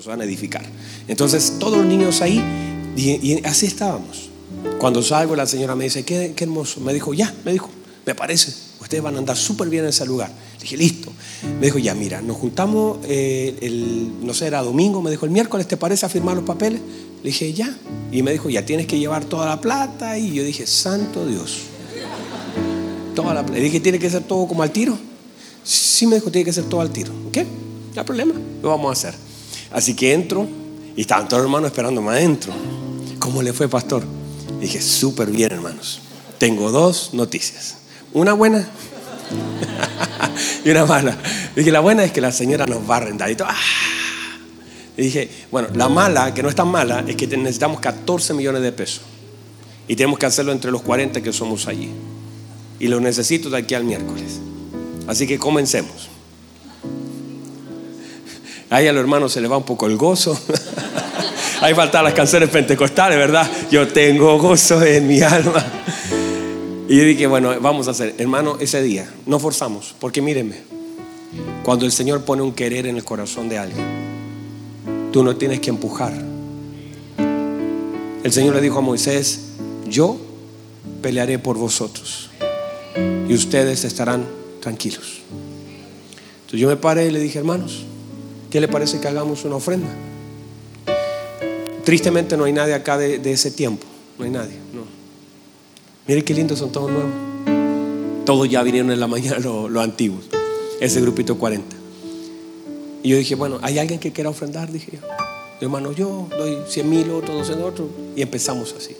nos van a edificar. Entonces, todos los niños ahí, y, así estábamos. Cuando salgo, la señora me dice, qué, qué hermoso. Me dijo, ya, me dijo, me parece, ustedes van a andar súper bien en ese lugar. Le dije, listo. Me dijo, ya, mira, nos juntamos, eh, el, no sé, era domingo, me dijo, el miércoles, ¿te parece a firmar los papeles? Le dije, ya. Y me dijo, ya tienes que llevar toda la plata. Y yo dije, santo Dios. Toda la plata. Le dije, ¿tiene que ser todo como al tiro? Sí, me dijo, tiene que ser todo al tiro. ¿Ok? No hay problema, lo vamos a hacer. Así que entro y estaban todos los hermanos esperándome adentro. ¿Cómo le fue, pastor? dije, súper bien, hermanos. Tengo dos noticias. Una buena y una mala. Dije, la buena es que la señora nos va a arrendar. Y, todo, ¡ah! y dije, bueno, la mala, que no es tan mala, es que necesitamos 14 millones de pesos. Y tenemos que hacerlo entre los 40 que somos allí. Y lo necesito de aquí al miércoles. Así que comencemos. Ahí a los hermanos se les va un poco el gozo. Ahí faltan las canciones pentecostales, ¿verdad? Yo tengo gozo en mi alma. Y yo dije, bueno, vamos a hacer, hermano, ese día, no forzamos, porque mírenme, cuando el Señor pone un querer en el corazón de alguien, tú no tienes que empujar. El Señor le dijo a Moisés, yo pelearé por vosotros y ustedes estarán tranquilos. Entonces yo me paré y le dije, hermanos, ¿Qué le parece que hagamos una ofrenda? Tristemente no hay nadie acá de, ese tiempo. No hay nadie. No. Miren qué lindos son todos nuevos. Todos ya vinieron en la mañana los, antiguos. Ese grupito 40. Y yo dije, bueno, ¿hay alguien que quiera ofrendar? Dije yo. Hermano, yo doy 100 mil, otro, 12 otro. Y empezamos así.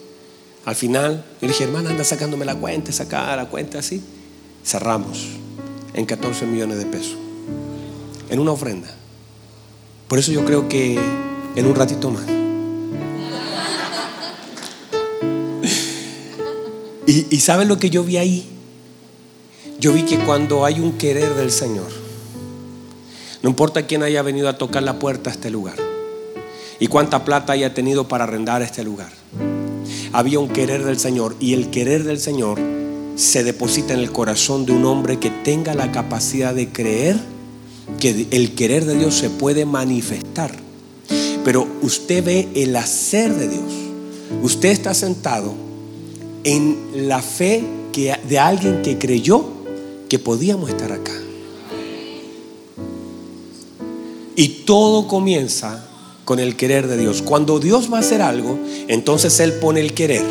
Al final, yo dije, hermana, anda sacándome la cuenta, saca la cuenta así. Cerramos en 14 millones de pesos. En una ofrenda. Por eso yo creo que en un ratito más. Y, y ¿saben lo que yo vi ahí? Yo vi que cuando hay un querer del Señor, no importa quién haya venido a tocar la puerta a este lugar y cuánta plata haya tenido para arrendar este lugar, había un querer del Señor y el querer del Señor se deposita en el corazón de un hombre que tenga la capacidad de creer que el querer de Dios se puede manifestar. Pero usted ve el hacer de Dios. Usted está sentado en la fe de alguien que creyó que podíamos estar acá. Y todo comienza con el querer de Dios. Cuando Dios va a hacer algo, entonces Él pone el querer.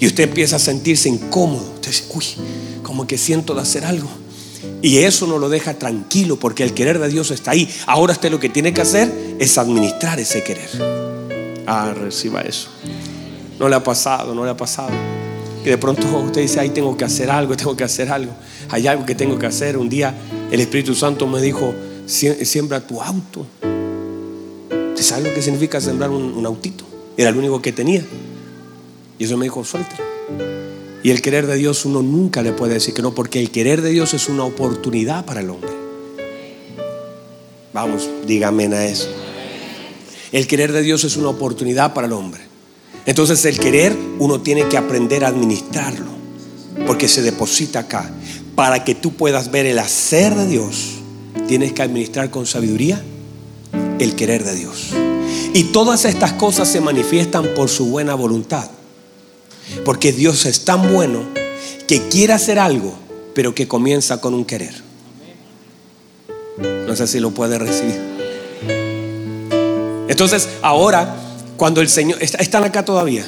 Y usted empieza a sentirse incómodo. Usted dice, uy, como que siento de hacer algo. Y eso no lo deja tranquilo porque el querer de Dios está ahí. Ahora usted lo que tiene que hacer es administrar ese querer. Ah, reciba eso. No le ha pasado, no le ha pasado. Que de pronto usted dice, ay, tengo que hacer algo, tengo que hacer algo. Hay algo que tengo que hacer. Un día el Espíritu Santo me dijo, siembra tu auto. ¿Usted sabe lo que significa sembrar un, un autito? Era el único que tenía. Y eso me dijo, suelta. Y el querer de Dios uno nunca le puede decir que no, porque el querer de Dios es una oportunidad para el hombre. Vamos, dígame a eso. El querer de Dios es una oportunidad para el hombre. Entonces el querer uno tiene que aprender a administrarlo, porque se deposita acá. Para que tú puedas ver el hacer de Dios, tienes que administrar con sabiduría el querer de Dios. Y todas estas cosas se manifiestan por su buena voluntad. Porque Dios es tan bueno que quiere hacer algo, pero que comienza con un querer. No sé si lo puede recibir. Entonces, ahora, cuando el Señor, están acá todavía.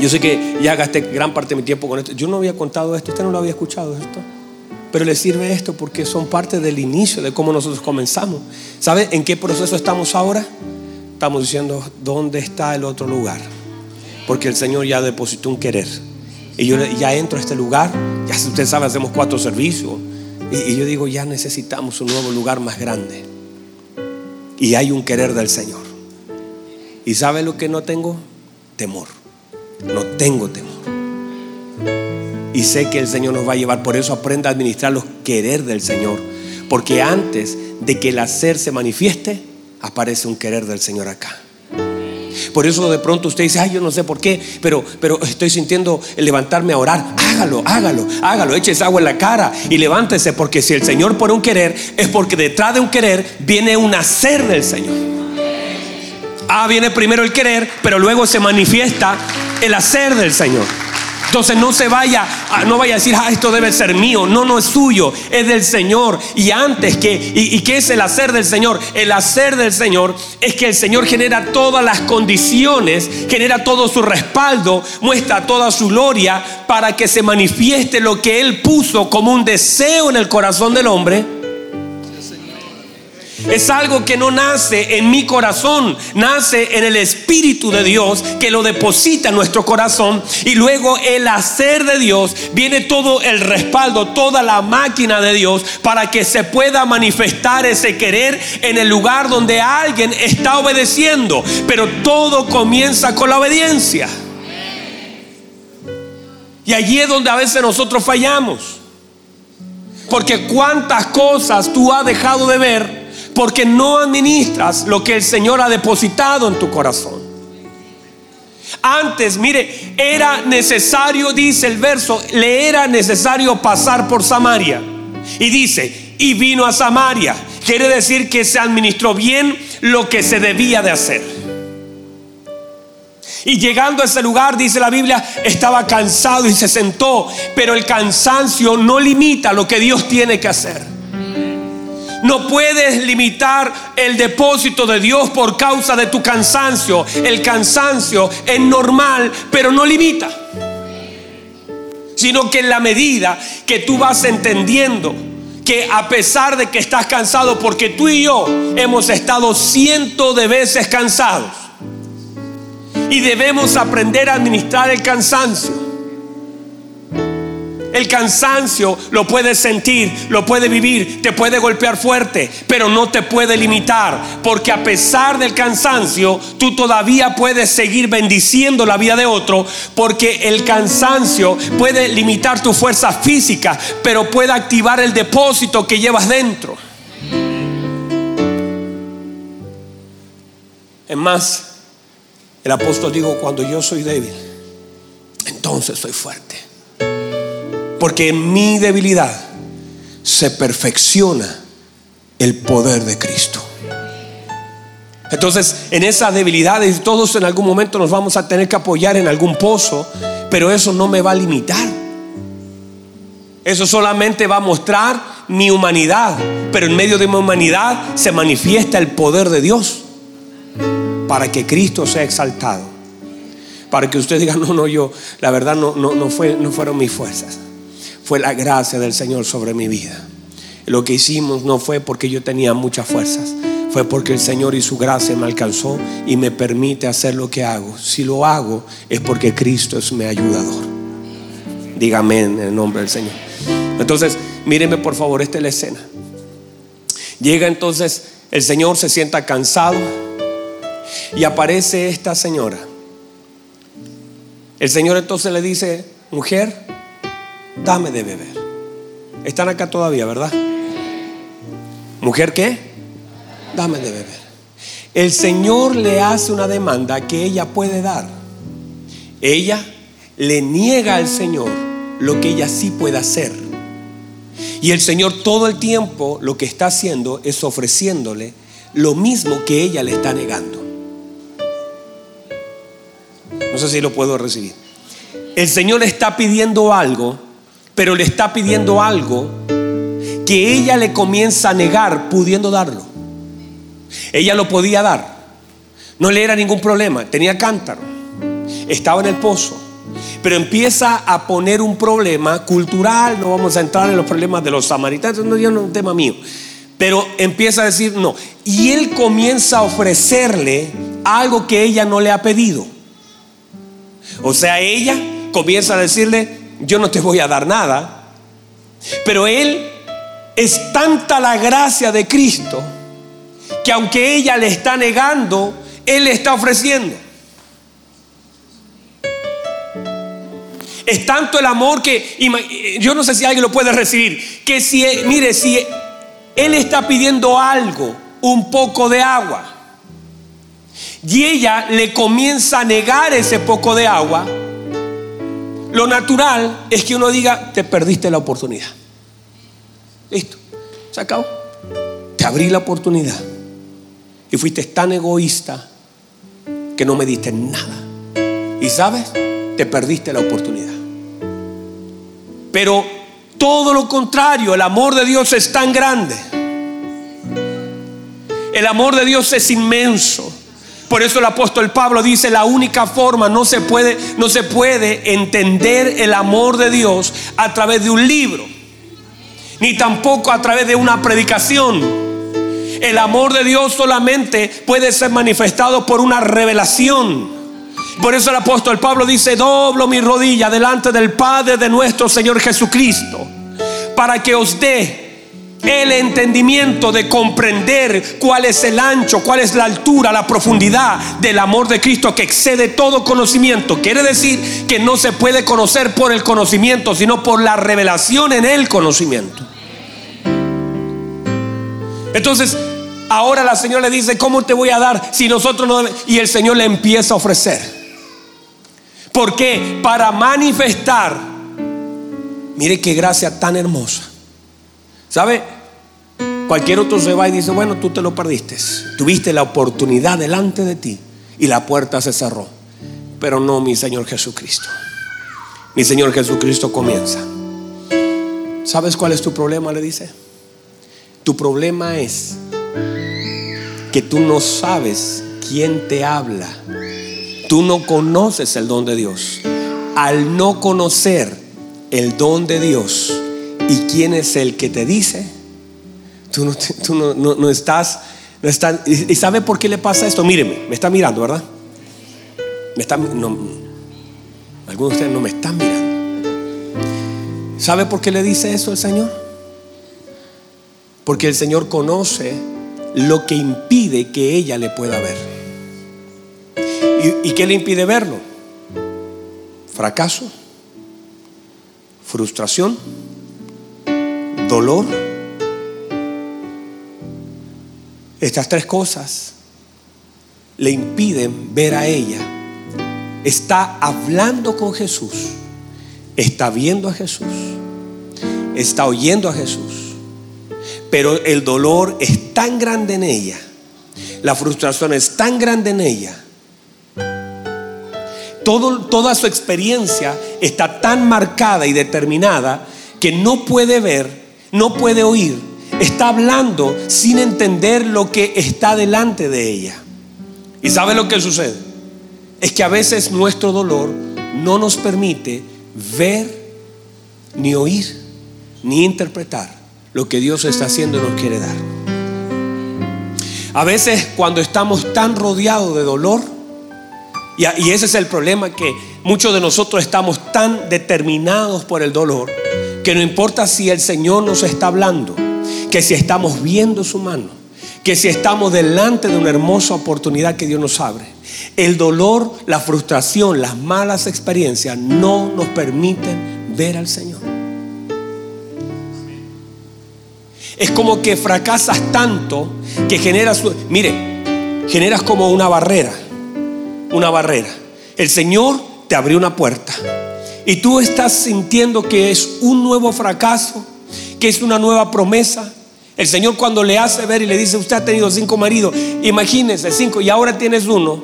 Yo sé que ya gasté gran parte de mi tiempo con esto. Yo no había contado esto, usted no lo había escuchado esto. Pero le sirve esto porque son parte del inicio de cómo nosotros comenzamos. ¿Sabe en qué proceso estamos ahora? Estamos diciendo, ¿dónde está el otro lugar? Porque el Señor ya depositó un querer. Y yo ya entro a este lugar, ya usted sabe, hacemos cuatro servicios. Y, yo digo, ya necesitamos un nuevo lugar más grande. Y hay un querer del Señor. ¿Y sabe lo que no tengo? Temor. No tengo temor. Y sé que el Señor nos va a llevar. Por eso aprenda a administrar los querer del Señor. Porque antes de que el hacer se manifieste, aparece un querer del Señor acá. Por eso de pronto usted dice, ay, yo no sé por qué, pero, pero estoy sintiendo levantarme a orar. Hágalo, hágalo, hágalo. Eches agua en la cara y levántese, porque si el Señor pone un querer, es porque detrás de un querer viene un hacer del Señor. Ah, viene primero el querer, pero luego se manifiesta el hacer del Señor. Entonces no se vaya, no vaya a decir, ah, esto debe ser mío. No, no es suyo, es del Señor. Y antes que, y, y qué es el hacer del Señor? El hacer del Señor es que el Señor genera todas las condiciones, genera todo su respaldo, muestra toda su gloria para que se manifieste lo que Él puso como un deseo en el corazón del hombre es algo que no nace en mi corazón, nace en el Espíritu de Dios que lo deposita en nuestro corazón y luego el hacer de Dios viene todo el respaldo, toda la máquina de Dios para que se pueda manifestar ese querer en el lugar donde alguien está obedeciendo. Pero todo comienza con la obediencia. Y allí es donde a veces nosotros fallamos. Porque cuántas cosas tú has dejado de ver porque no administras lo que el Señor ha depositado en tu corazón. Antes, mire, era necesario, dice el verso, le era necesario pasar por Samaria. Y dice, y vino a Samaria. Quiere decir que se administró bien lo que se debía de hacer. Y llegando a ese lugar, dice la Biblia, estaba cansado y se sentó. Pero el cansancio no limita lo que Dios tiene que hacer. No puedes limitar el depósito de Dios por causa de tu cansancio. El cansancio es normal, pero no limita. Sino que en la medida que tú vas entendiendo que a pesar de que estás cansado, porque tú y yo hemos estado cientos de veces cansados, y debemos aprender a administrar el cansancio. El cansancio lo puedes sentir, lo puedes vivir, te puede golpear fuerte, pero no te puede limitar, porque a pesar del cansancio, tú todavía puedes seguir bendiciendo la vida de otro, porque el cansancio puede limitar tu fuerza física, pero puede activar el depósito que llevas dentro. Es más, el apóstol dijo, cuando yo soy débil, entonces soy fuerte. Porque en mi debilidad se perfecciona el poder de Cristo. Entonces, en esa debilidad, todos en algún momento nos vamos a tener que apoyar en algún pozo, pero eso no me va a limitar. Eso solamente va a mostrar mi humanidad, pero en medio de mi humanidad se manifiesta el poder de Dios para que Cristo sea exaltado. Para que usted diga, no, no, yo, la verdad no, no, no, fue, no fueron mis fuerzas fue la gracia del Señor sobre mi vida. Lo que hicimos no fue porque yo tenía muchas fuerzas, fue porque el Señor y su gracia me alcanzó y me permite hacer lo que hago. Si lo hago es porque Cristo es mi ayudador. Dígame en el nombre del Señor. Entonces, mírenme por favor, esta es la escena. Llega entonces, el Señor se sienta cansado y aparece esta señora. El Señor entonces le dice, mujer, dame de beber. Están acá todavía, ¿verdad? ¿Mujer qué? Dame de beber. El Señor le hace una demanda que ella puede dar. Ella le niega al Señor lo que ella sí puede hacer. Y el Señor todo el tiempo lo que está haciendo es ofreciéndole lo mismo que ella le está negando. No sé si lo puedo recibir. El Señor está pidiendo algo pero le está pidiendo algo que ella le comienza a negar pudiendo darlo. Ella lo podía dar, no le era ningún problema, tenía cántaro, estaba en el pozo, pero empieza a poner un problema cultural, no vamos a entrar en los problemas de los samaritanos, no es un tema mío, pero empieza a decir no, y él comienza a ofrecerle algo que ella no le ha pedido. O sea, ella comienza a decirle, yo no te voy a dar nada. Pero Él es tanta la gracia de Cristo que aunque ella le está negando, Él le está ofreciendo. Es tanto el amor que yo no sé si alguien lo puede recibir. Que si, mire, si Él está pidiendo algo, un poco de agua, y ella le comienza a negar ese poco de agua, lo natural es que uno diga, te perdiste la oportunidad. Listo, se acabó. Te abrí la oportunidad. Y fuiste tan egoísta que no me diste nada. Y sabes, te perdiste la oportunidad. Pero todo lo contrario, el amor de Dios es tan grande. El amor de Dios es inmenso. Por eso el apóstol Pablo dice, la única forma no se puede no se puede entender el amor de Dios a través de un libro, ni tampoco a través de una predicación. El amor de Dios solamente puede ser manifestado por una revelación. Por eso el apóstol Pablo dice, doblo mi rodilla delante del Padre de nuestro Señor Jesucristo, para que os dé el entendimiento de comprender cuál es el ancho, cuál es la altura, la profundidad del amor de Cristo que excede todo conocimiento. Quiere decir que no se puede conocer por el conocimiento, sino por la revelación en el conocimiento. Entonces, ahora la Señora le dice, ¿cómo te voy a dar si nosotros no... Y el Señor le empieza a ofrecer. ¿Por qué? Para manifestar. Mire qué gracia tan hermosa ¿Sabe? Cualquier otro se va y dice, bueno, tú te lo perdiste. Tuviste la oportunidad delante de ti y la puerta se cerró. Pero no mi Señor Jesucristo. Mi Señor Jesucristo comienza. ¿Sabes cuál es tu problema? Le dice. Tu problema es que tú no sabes quién te habla. Tú no conoces el don de Dios. Al no conocer el don de Dios, ¿Y quién es el que te dice? Tú no, estás, no. ¿Y sabe por qué le pasa esto? Míreme, me está mirando, ¿verdad? Me está, algunos de ustedes no me están mirando. ¿Sabe por qué le dice eso el Señor? Porque el Señor conoce lo que impide que ella le pueda ver. ¿Y, y qué le impide verlo? Fracaso, frustración dolor. Estas tres cosas le impiden ver a ella. Está hablando con Jesús, está viendo a Jesús, está oyendo a Jesús, pero el dolor es tan grande en ella, la frustración es tan grande en ella todo, toda su experiencia está tan marcada y determinada que no puede ver no puede oír, está hablando sin entender lo que está delante de ella. ¿Y sabe lo que sucede? Es que a veces nuestro dolor no nos permite ver, ni oír, ni interpretar lo que Dios está haciendo y nos quiere dar. A veces cuando estamos tan rodeados de dolor, y, ese es el problema que muchos de nosotros estamos tan determinados por el dolor, que no importa si el Señor nos está hablando, que si estamos viendo su mano, que si estamos delante de una hermosa oportunidad que Dios nos abre. El dolor, la frustración, las malas experiencias no nos permiten ver al Señor. Es como que fracasas tanto que generas, mire, generas como una barrera, una barrera. El Señor te abrió una puerta y tú estás sintiendo que es un nuevo fracaso, que es una nueva promesa. El Señor cuando le hace ver y le dice, usted ha tenido cinco maridos, imagínese cinco y ahora tienes uno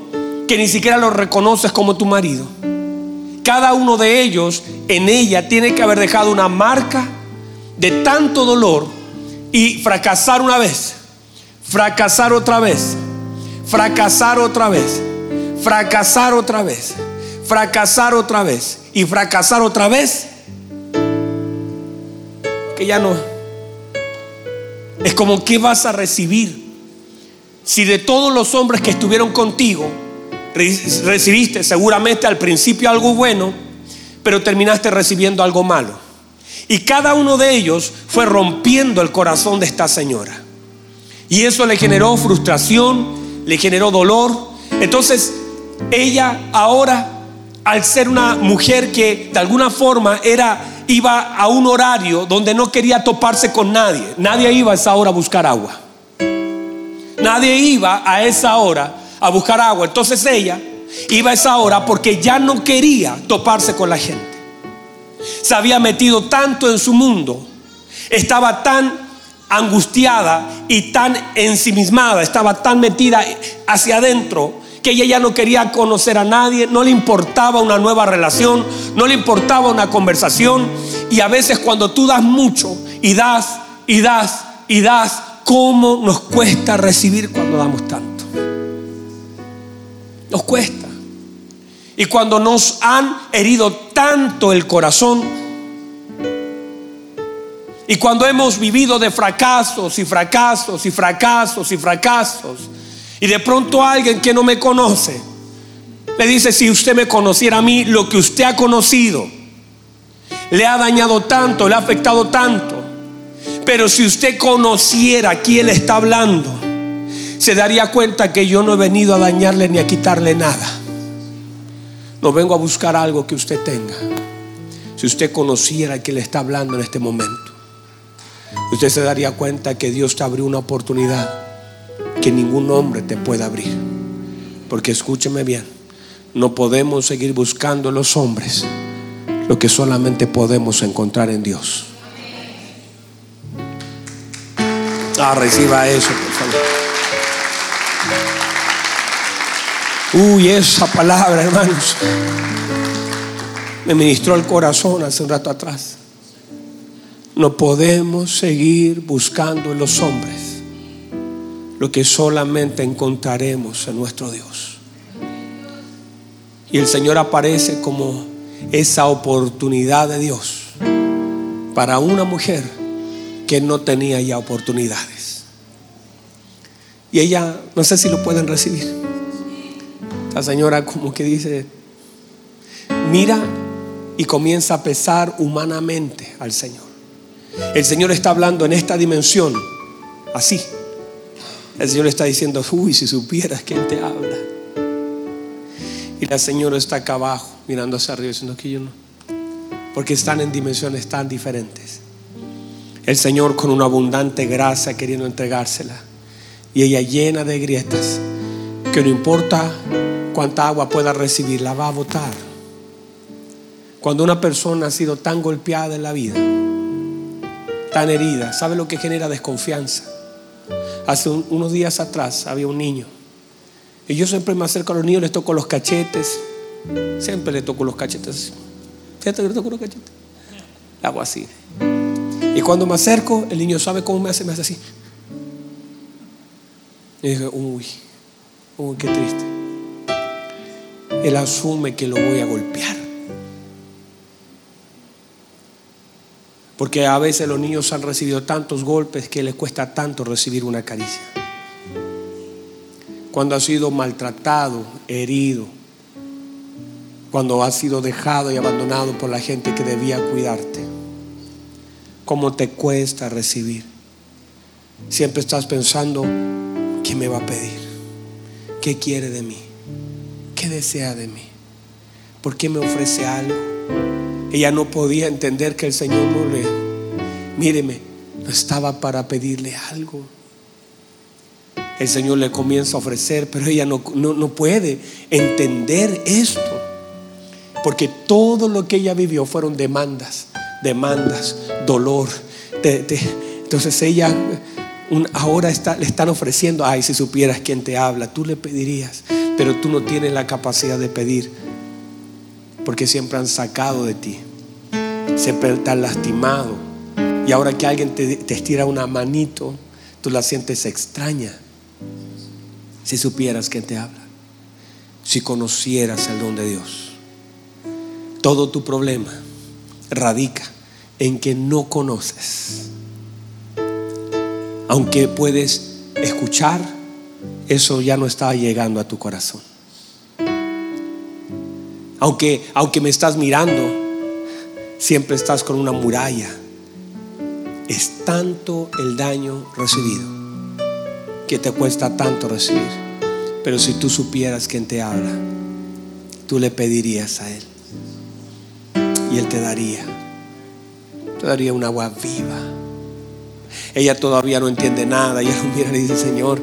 que ni siquiera lo reconoces como tu marido. Cada uno de ellos en ella tiene que haber dejado una marca de tanto dolor y fracasar una vez, fracasar otra vez, fracasar otra vez, fracasar otra vez, fracasar otra vez y fracasar otra vez, que ya no. Es como que vas a recibir. Si de todos los hombres que estuvieron contigo, recibiste seguramente al principio algo bueno, pero terminaste recibiendo algo malo. Y cada uno de ellos fue rompiendo el corazón de esta señora. Y eso le generó frustración, le generó dolor. Entonces, ella ahora al ser una mujer que de alguna forma era iba a un horario donde no quería toparse con nadie. Nadie iba a esa hora a buscar agua. Nadie iba a esa hora a buscar agua. Entonces ella iba a esa hora porque ya no quería toparse con la gente. Se había metido tanto en su mundo, estaba tan angustiada y tan ensimismada, estaba tan metida hacia adentro que ella no quería conocer a nadie, no le importaba una nueva relación, no le importaba una conversación. Y a veces cuando tú das mucho y das y das y das, ¿cómo nos cuesta recibir cuando damos tanto? Nos cuesta. Y cuando nos han herido tanto el corazón, y cuando hemos vivido de fracasos y fracasos y fracasos y fracasos, y de pronto alguien que no me conoce le dice, si usted me conociera a mí, lo que usted ha conocido le ha dañado tanto, le ha afectado tanto. Pero si usted conociera quién le está hablando, se daría cuenta que yo no he venido a dañarle ni a quitarle nada. No vengo a buscar algo que usted tenga. Si usted conociera quién le está hablando en este momento, usted se daría cuenta que Dios te abrió una oportunidad que ningún hombre te pueda abrir. Porque escúcheme bien, no podemos seguir buscando en los hombres lo que solamente podemos encontrar en Dios. Ah, reciba eso, por favor. Uy, esa palabra, hermanos, me ministró el corazón hace un rato atrás. No podemos seguir buscando en los hombres lo que solamente encontraremos en nuestro Dios. Y el Señor aparece como esa oportunidad de Dios para una mujer que no tenía ya oportunidades. Y ella, no sé si lo pueden recibir. La señora como que dice, mira y comienza a pesar humanamente al Señor. El Señor está hablando en esta dimensión, así, el Señor está diciendo, uy, si supieras quién te habla. Y la señora está acá abajo, mirando hacia arriba, diciendo que yo no. Porque están en dimensiones tan diferentes. El Señor con una abundante gracia queriendo entregársela. Y ella llena de grietas, que no importa cuánta agua pueda recibir, la va a botar. Cuando una persona ha sido tan golpeada en la vida, tan herida, ¿sabe lo que genera desconfianza? Hace unos días atrás había un niño. Y yo siempre me acerco a los niños, les toco los cachetes. Siempre le toco los cachetes. Fíjate que le toco los cachetes. Hago así. Y cuando me acerco, el niño sabe cómo me hace, me hace así. Y dije, uy, uy, qué triste. Él asume que lo voy a golpear. Porque a veces los niños han recibido tantos golpes que les cuesta tanto recibir una caricia. Cuando ha sido maltratado, herido, cuando ha sido dejado y abandonado por la gente que debía cuidarte. ¿Cómo te cuesta recibir? Siempre estás pensando, ¿qué me va a pedir? ¿Qué quiere de mí? ¿Qué desea de mí? ¿Por qué me ofrece algo? Ella no podía entender que el Señor no le, míreme, no estaba para pedirle algo. El Señor le comienza a ofrecer, pero ella no, no, puede entender esto. Porque todo lo que ella vivió fueron demandas, demandas, dolor. entonces ella ahora está, le están ofreciendo, ay, si supieras quién te habla, tú le pedirías, pero tú no tienes la capacidad de pedir porque siempre han sacado de ti. Siempre te han lastimado. Y ahora que alguien te, estira una manito, tú la sientes extraña. Si supieras quién te habla. Si conocieras el don de Dios. Todo tu problema radica en que no conoces. Aunque puedes escuchar, eso ya no está llegando a tu corazón. Aunque, aunque me estás mirando, siempre estás con una muralla. Es tanto el daño recibido que te cuesta tanto recibir. Pero si tú supieras quién te habla, tú le pedirías a Él. Y Él te daría. Te daría un agua viva. Ella todavía no entiende nada. Ella lo mira y dice, Señor,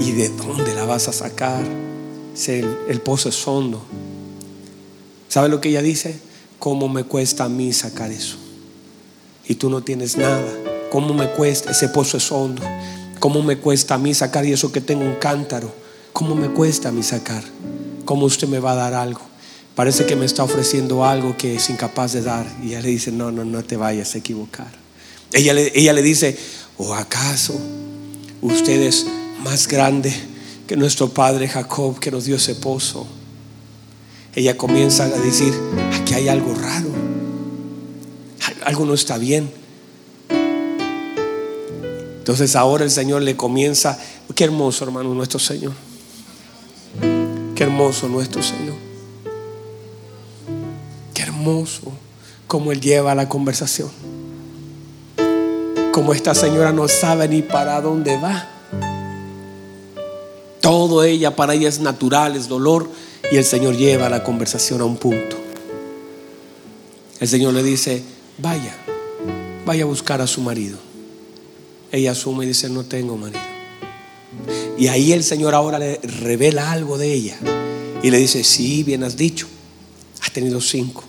¿y de dónde la vas a sacar? El, el pozo es hondo. ¿Sabe lo que ella dice? ¿Cómo me cuesta a mí sacar eso? Y tú no tienes nada. ¿Cómo me cuesta? Ese pozo es hondo. ¿Cómo me cuesta a mí sacar y eso que tengo un cántaro? ¿cómo me cuesta a mí sacar? ¿Cómo usted me va a dar algo? Parece que me está ofreciendo algo que es incapaz de dar. Y ella le dice, no, no, no te vayas a equivocar. Ella le, ella le dice, ¿o acaso usted es más grande que nuestro padre Jacob que nos dio ese pozo? Ella comienza a decir, aquí hay algo raro. Algo no está bien. Entonces ahora el Señor le comienza, qué hermoso hermano nuestro Señor. Qué hermoso nuestro Señor. Qué hermoso como Él lleva la conversación. Como esta señora no sabe ni para dónde va. Todo ella, para ella es natural, es dolor. Y el Señor lleva la conversación a un punto. El Señor le dice, vaya, vaya a buscar a su marido ella asume y dice, no tengo marido. Y ahí el Señor ahora le revela algo de ella. Y le dice, sí, bien has dicho, has tenido cinco.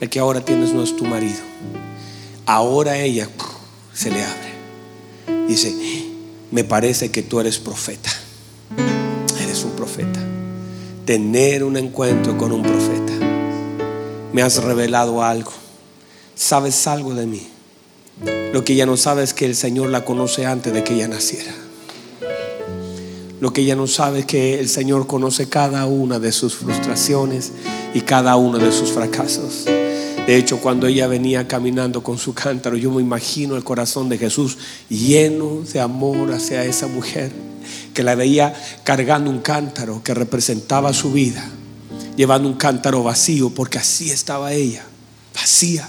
El que ahora tienes no es tu marido. Ahora ella se le abre. Dice, me parece que tú eres profeta. Tener un encuentro con un profeta. Me has revelado algo. Sabes algo de mí. Lo que ella no sabe es que el Señor la conoce antes de que ella naciera. Lo que ella no sabe es que el Señor conoce cada una de sus frustraciones y cada uno de sus fracasos. De hecho, cuando ella venía caminando con su cántaro, yo me imagino el corazón de Jesús lleno de amor hacia esa mujer, que la veía cargando un cántaro que representaba su vida, llevando un cántaro vacío, porque así estaba ella, vacía.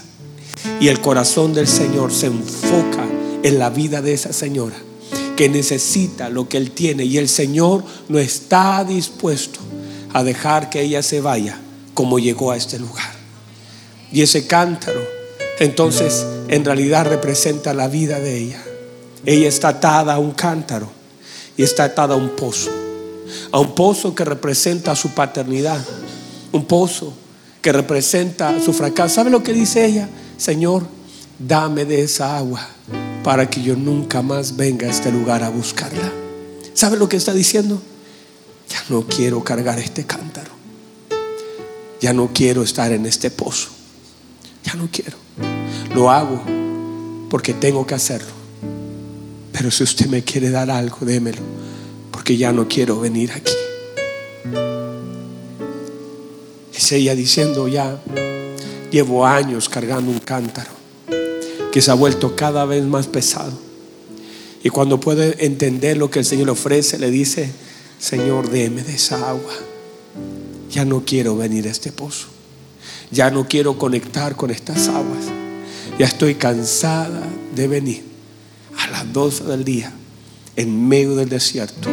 Y el corazón del Señor se enfoca en la vida de esa señora que necesita lo que Él tiene y el Señor no está dispuesto a dejar que ella se vaya como llegó a este lugar. Y ese cántaro entonces en realidad representa la vida de ella. Ella está atada a un cántaro y está atada a un pozo. A un pozo que representa su paternidad. Un pozo que representa su fracaso. ¿Sabe lo que dice ella? Señor, dame de esa agua para que yo nunca más venga a este lugar a buscarla. ¿Sabe lo que está diciendo? Ya no quiero cargar este cántaro. Ya no quiero estar en este pozo. Ya no quiero. Lo hago porque tengo que hacerlo. Pero si usted me quiere dar algo, démelo. Porque ya no quiero venir aquí. Es ella diciendo ya, Llevo años cargando un cántaro que se ha vuelto cada vez más pesado. Y cuando puede entender lo que el Señor le ofrece, le dice, Señor, déme de esa agua. Ya no quiero venir a este pozo. Ya no quiero conectar con estas aguas. Ya estoy cansada de venir las 12 del día en medio del desierto.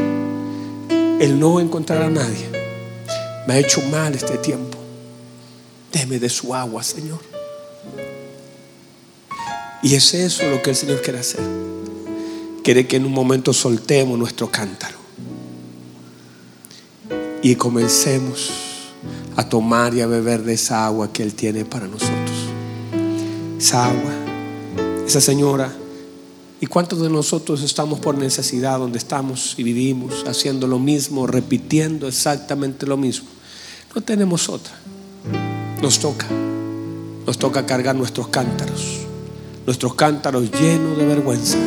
El no encontrar a nadie me ha hecho mal este tiempo. Deme de su agua, Señor. Y es eso lo que el Señor quiere hacer. Quiere que en un momento soltemos nuestro cántaro y comencemos a tomar y a beber de esa agua que Él tiene para nosotros. Esa agua, esa señora. ¿Y cuántos de nosotros estamos por necesidad donde estamos y vivimos haciendo lo mismo, repitiendo exactamente lo mismo? No tenemos otra. Nos toca, nos toca cargar nuestros cántaros, nuestros cántaros llenos de vergüenza,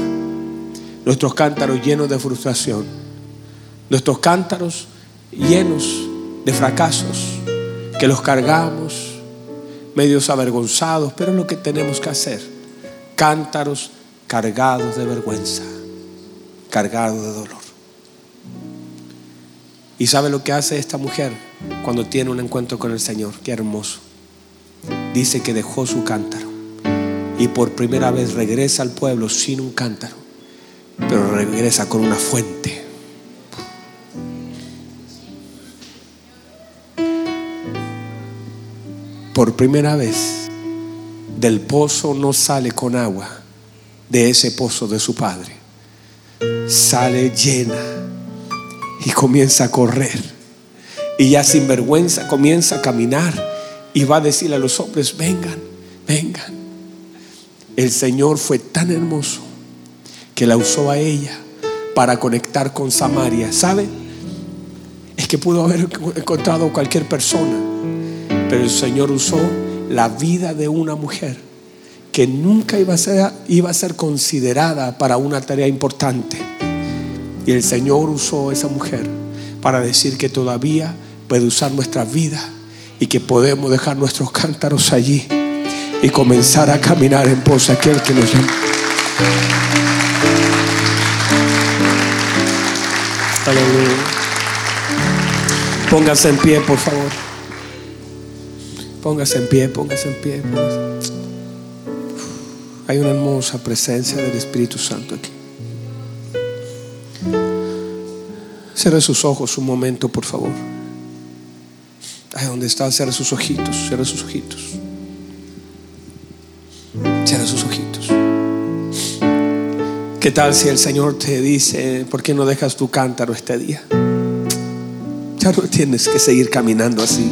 nuestros cántaros llenos de frustración, nuestros cántaros llenos de fracasos, que los cargamos medios avergonzados, pero es lo que tenemos que hacer, cántaros cargados de vergüenza, cargados de dolor. ¿Y sabe lo que hace esta mujer cuando tiene un encuentro con el Señor? Qué hermoso. Dice que dejó su cántaro y por primera vez regresa al pueblo sin un cántaro, pero regresa con una fuente. Por primera vez del pozo no sale con agua de ese pozo de su padre. Sale llena y comienza a correr. Y ya sin vergüenza comienza a caminar y va a decirle a los hombres, vengan, vengan. El Señor fue tan hermoso que la usó a ella para conectar con Samaria. ¿Sabe? que pudo haber encontrado cualquier persona. Pero el Señor usó la vida de una mujer que nunca iba a ser, iba a ser considerada para una tarea importante. Y el Señor usó esa mujer para decir que todavía puede usar nuestra vida y que podemos dejar nuestros cántaros allí y comenzar a caminar en pos de aquel que nos llama. Aleluya. Póngase en pie, por favor. Póngase en pie, póngase en pie. Hay una hermosa presencia del Espíritu Santo aquí. Cierre sus ojos un momento, por favor. Ahí donde está, cierre sus ojitos, cierre sus ojitos. Cierre sus ojitos. ¿Qué tal si el Señor te dice, ¿por qué no dejas tu cántaro este día? Ya no tienes que seguir caminando así.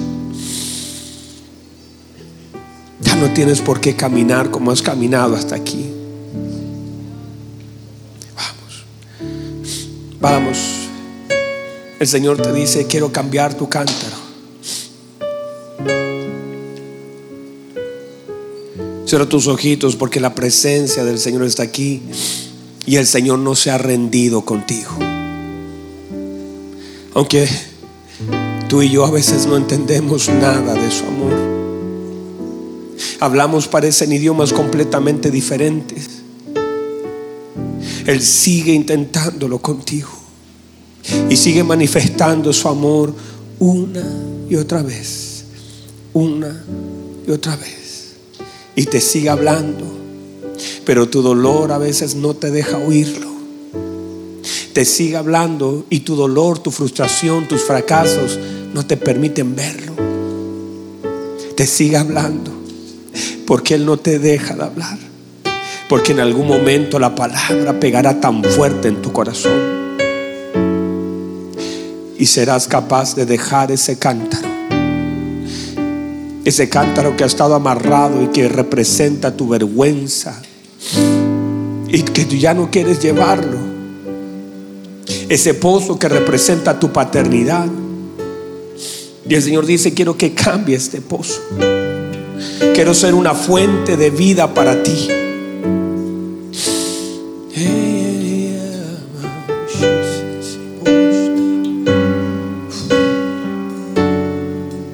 No tienes por qué caminar como has caminado hasta aquí. Vamos. Vamos. El Señor te dice, quiero cambiar tu cántaro. Cierra tus ojitos porque la presencia del Señor está aquí y el Señor no se ha rendido contigo. Aunque tú y yo a veces no entendemos nada de su amor. Hablamos, parecen idiomas completamente diferentes. Él sigue intentándolo contigo y sigue manifestando su amor una y otra vez, una y otra vez. Y te sigue hablando pero tu dolor a veces no te deja oírlo. Te sigue hablando y tu dolor, tu frustración, tus fracasos no te permiten verlo. Te sigue hablando porque Él no te deja de hablar. Porque en algún momento la palabra pegará tan fuerte en tu corazón. Y serás capaz de dejar ese cántaro. Ese cántaro que ha estado amarrado y que representa tu vergüenza, y que tú ya no quieres llevarlo. Ese pozo que representa tu paternidad. Y el Señor dice, quiero que cambie este pozo. Quiero ser una fuente de vida para ti.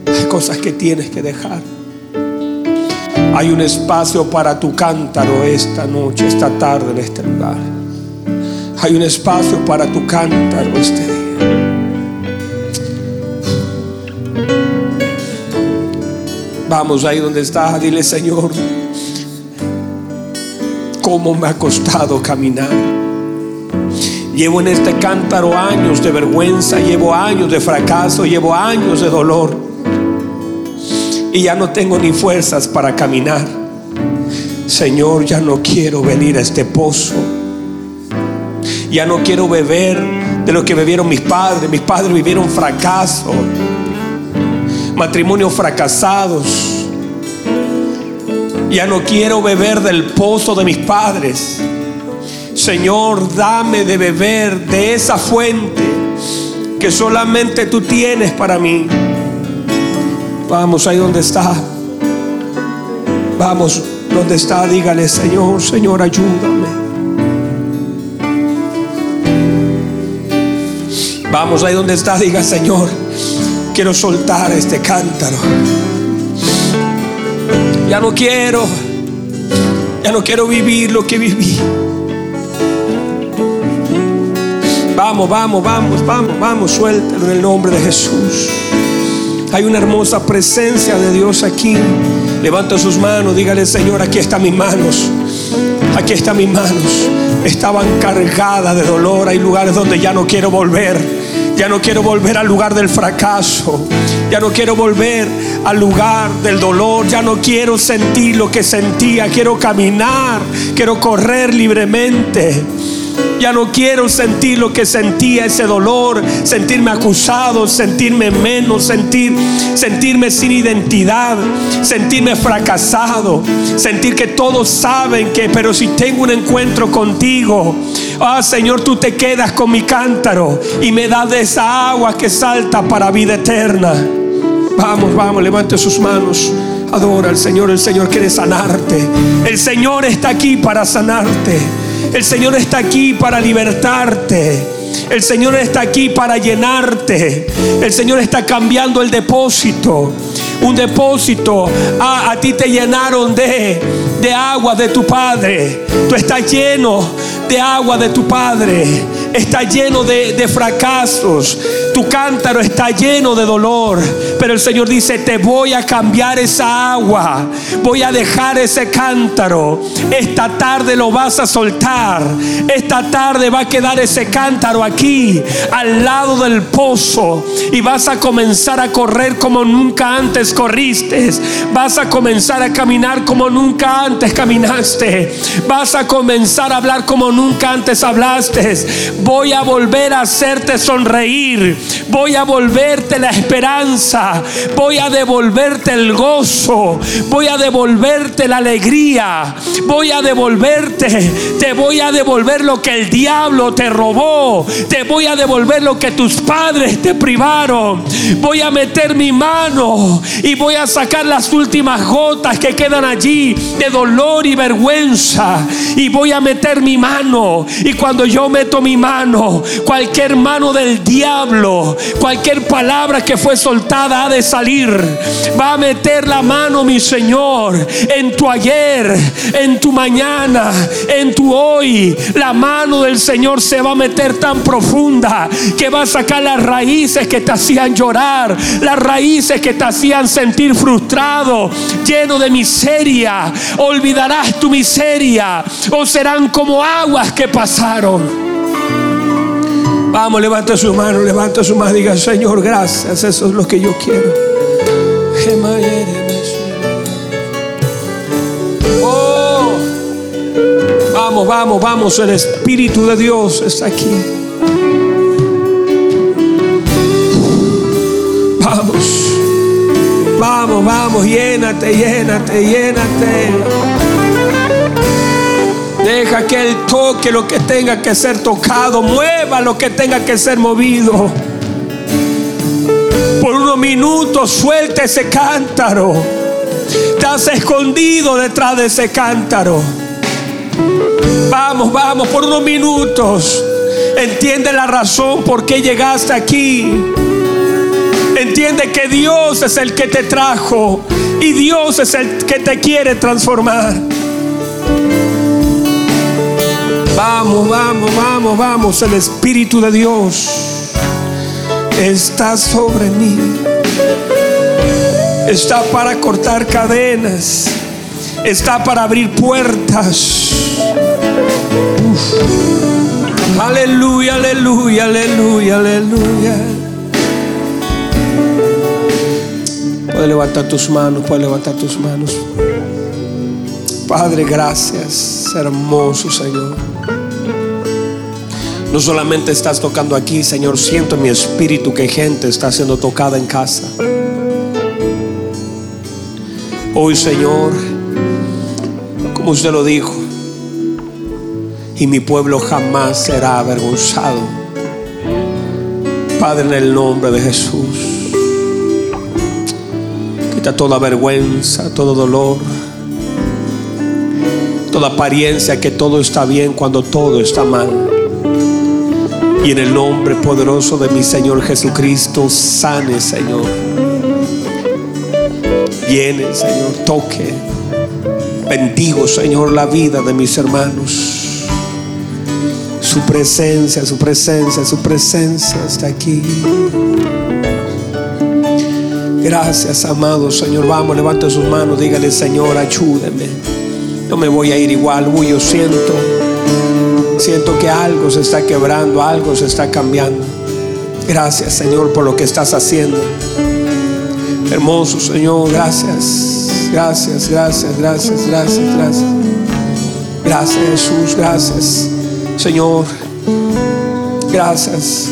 Hay cosas que tienes que dejar. Hay un espacio para tu cántaro esta noche, esta tarde en este lugar. Hay un espacio para tu cántaro este día. Vamos ahí donde estás, dile Señor, cómo me ha costado caminar. Llevo en este cántaro años de vergüenza, llevo años de fracaso, llevo años de dolor y ya no tengo ni fuerzas para caminar. Señor, ya no quiero venir a este pozo. Ya no quiero beber de lo que bebieron mis padres. Mis padres vivieron fracaso, matrimonios fracasados. Ya no quiero beber del pozo de mis padres. Señor, dame de beber de esa fuente que solamente tú tienes para mí. Vamos ahí donde está. Vamos donde está. Dígale, Señor, Señor, ayúdame. Vamos ahí donde está. Diga, Señor, quiero soltar este cántaro. Ya no quiero. Ya no quiero vivir lo que viví. Vamos, vamos, vamos, vamos, vamos, suéltalo en el nombre de Jesús. Hay una hermosa presencia de Dios aquí. Levanta sus manos, dígale, Señor, aquí están mis manos. Aquí están mis manos. Estaban cargadas de dolor. Hay lugares donde ya no quiero volver. Ya no quiero volver al lugar del fracaso. Ya no quiero volver al lugar del dolor. Ya no quiero sentir lo que sentía. Quiero caminar. Quiero correr libremente. Ya no quiero sentir lo que sentía, ese dolor, sentirme acusado, sentirme menos, sentir, sentirme sin identidad, sentirme fracasado, sentir que todos saben que, pero si tengo un encuentro contigo, ah Señor, tú te quedas con mi cántaro y me das esa agua que salta para vida eterna. Vamos, vamos, levante sus manos. Adora al Señor, el Señor quiere sanarte. El Señor está aquí para sanarte. El Señor está aquí para libertarte. El Señor está aquí para llenarte. El Señor está cambiando el depósito. Un depósito. Ah, a ti te llenaron de, de agua de tu Padre. Tú estás lleno de agua de tu Padre. Está lleno de, de fracasos. Tu cántaro está lleno de dolor. Pero el Señor dice, te voy a cambiar esa agua. Voy a dejar ese cántaro. Esta tarde lo vas a soltar. Esta tarde va a quedar ese cántaro aquí, al lado del pozo. Y vas a comenzar a correr como nunca antes corriste. Vas a comenzar a caminar como nunca antes caminaste. Vas a comenzar a hablar como nunca antes hablaste. Voy a volver a hacerte sonreír. Voy a volverte la esperanza. Voy a devolverte el gozo. Voy a devolverte la alegría. Voy a devolverte. Te voy a devolver lo que el diablo te robó. Te voy a devolver lo que tus padres te privaron. Voy a meter mi mano y voy a sacar las últimas gotas que quedan allí de dolor y vergüenza. Y voy a meter mi mano. Y cuando yo meto mi mano, cualquier mano del diablo, cualquier palabra que fue soltada ha de salir. Va a meter la mano, mi Señor, en tu ayer, en tu mañana, en tu hoy. La mano del Señor se va a meter tan profunda que va a sacar las raíces que te hacían llorar, las raíces que te hacían sentir frustrado, lleno de miseria. Olvidarás tu miseria o serán como aguas que pasaron. Vamos, levanta su mano, levanta su mano, diga, Señor, gracias, eso es lo que yo quiero. Oh, vamos, vamos, vamos, el Espíritu de Dios está aquí. Vamos, vamos, vamos, llénate, llénate, llénate. Deja que Él toque lo que tenga que ser tocado, mueva lo que tenga que ser movido. Por unos minutos suelta ese cántaro. Estás escondido detrás de ese cántaro. Vamos, vamos, por unos minutos. Entiende la razón por qué llegaste aquí. Entiende que Dios es el que te trajo y Dios es el que te quiere transformar. Vamos, vamos, vamos, vamos. El Espíritu de Dios está sobre mí. Está para cortar cadenas. Está para abrir puertas. Aleluya, aleluya, aleluya, aleluya. Puedes levantar tus manos, puedes levantar tus manos. Padre, gracias, hermoso Señor. No solamente estás tocando aquí, Señor, siento en mi espíritu que gente está siendo tocada en casa. Hoy, Señor, como usted lo dijo, y mi pueblo jamás será avergonzado. Padre, en el nombre de Jesús, quita toda vergüenza, todo dolor, toda apariencia que todo está bien cuando todo está mal. Y en el nombre poderoso de mi Señor Jesucristo, sane, Señor. Viene, Señor, toque. Bendigo, Señor, la vida de mis hermanos. Su presencia, su presencia, su presencia está aquí. Gracias, amado Señor. Vamos, levante sus manos. Dígale, Señor, ayúdeme. No me voy a ir igual. Uy, yo siento Siento que algo se está quebrando, algo se está cambiando. Gracias Señor por lo que estás haciendo. Hermoso Señor, gracias. Gracias, gracias, gracias, gracias, gracias. Gracias Jesús, gracias. Señor, gracias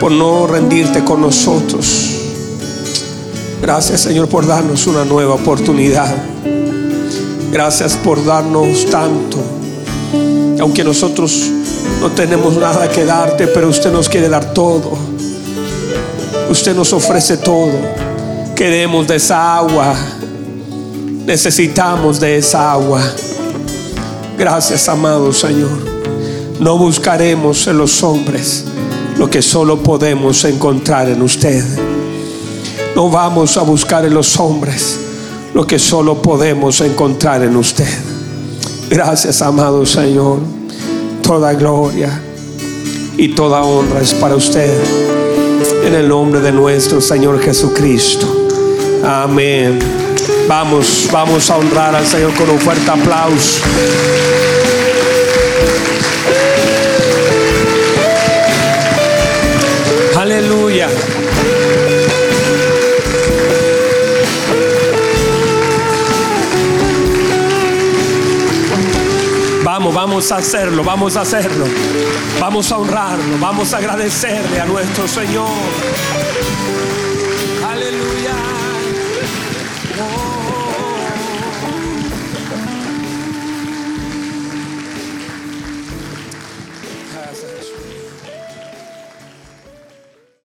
por no rendirte con nosotros. Gracias Señor por darnos una nueva oportunidad. Gracias por darnos tanto. Aunque nosotros no tenemos nada que darte, pero usted nos quiere dar todo. Usted nos ofrece todo. Queremos de esa agua. Necesitamos de esa agua. Gracias, amado Señor. No buscaremos en los hombres lo que solo podemos encontrar en usted. No vamos a buscar en los hombres lo que solo podemos encontrar en usted. Gracias, amado Señor. Toda gloria y toda honra es para usted. En el nombre de nuestro Señor Jesucristo. Amén. Vamos, vamos a honrar al Señor con un fuerte aplauso. Aleluya. Vamos, a hacerlo, vamos a hacerlo. Vamos a honrarlo, vamos a agradecerle a nuestro Señor.